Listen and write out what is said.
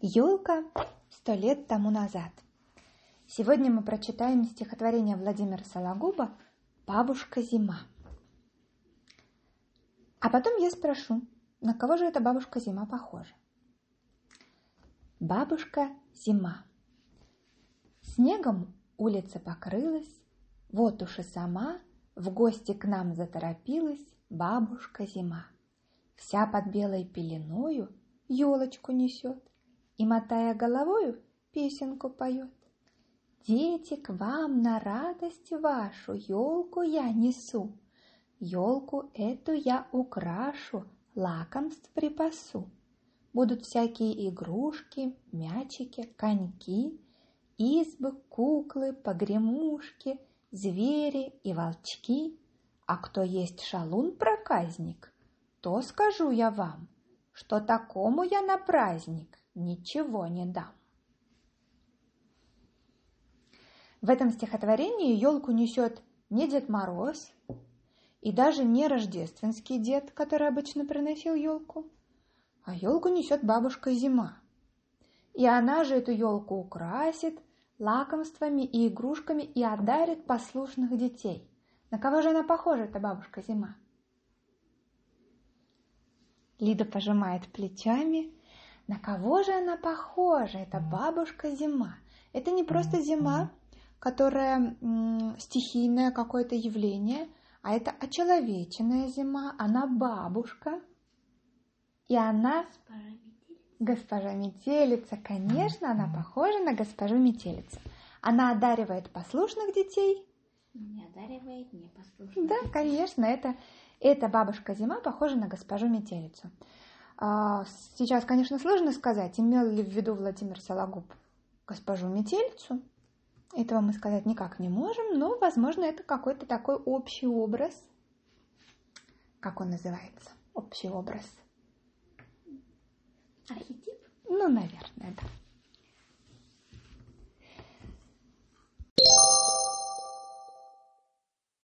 Елка сто лет тому назад. Сегодня мы прочитаем стихотворение Владимира Сологуба «Бабушка зима». А потом я спрошу, на кого же эта бабушка зима похожа? Бабушка зима. Снегом улица покрылась, вот уж и сама в гости к нам заторопилась бабушка зима. Вся под белой пеленою елочку несет, и, мотая головою, песенку поет. Дети, к вам на радость вашу елку я несу. Елку эту я украшу, лакомств припасу. Будут всякие игрушки, мячики, коньки, избы, куклы, погремушки, звери и волчки. А кто есть шалун-проказник, то скажу я вам, что такому я на праздник ничего не дам. В этом стихотворении елку несет не Дед Мороз и даже не рождественский дед, который обычно приносил елку, а елку несет бабушка Зима. И она же эту елку украсит лакомствами и игрушками и одарит послушных детей. На кого же она похожа, эта бабушка Зима? Лида пожимает плечами на кого же она похожа? Это бабушка зима. Это не просто зима, которая м, стихийное какое-то явление, а это очеловеченная зима. Она бабушка. И она госпожа метелица. Конечно, она похожа на госпожу метелицу. Она одаривает послушных детей. Не одаривает непослушных. Да, конечно, это, это бабушка зима похожа на госпожу метелицу. А, сейчас, конечно, сложно сказать, имел ли в виду Владимир Сологуб госпожу Метельцу. Этого мы сказать никак не можем, но, возможно, это какой-то такой общий образ. Как он называется? Общий образ. Архетип? Ну, наверное.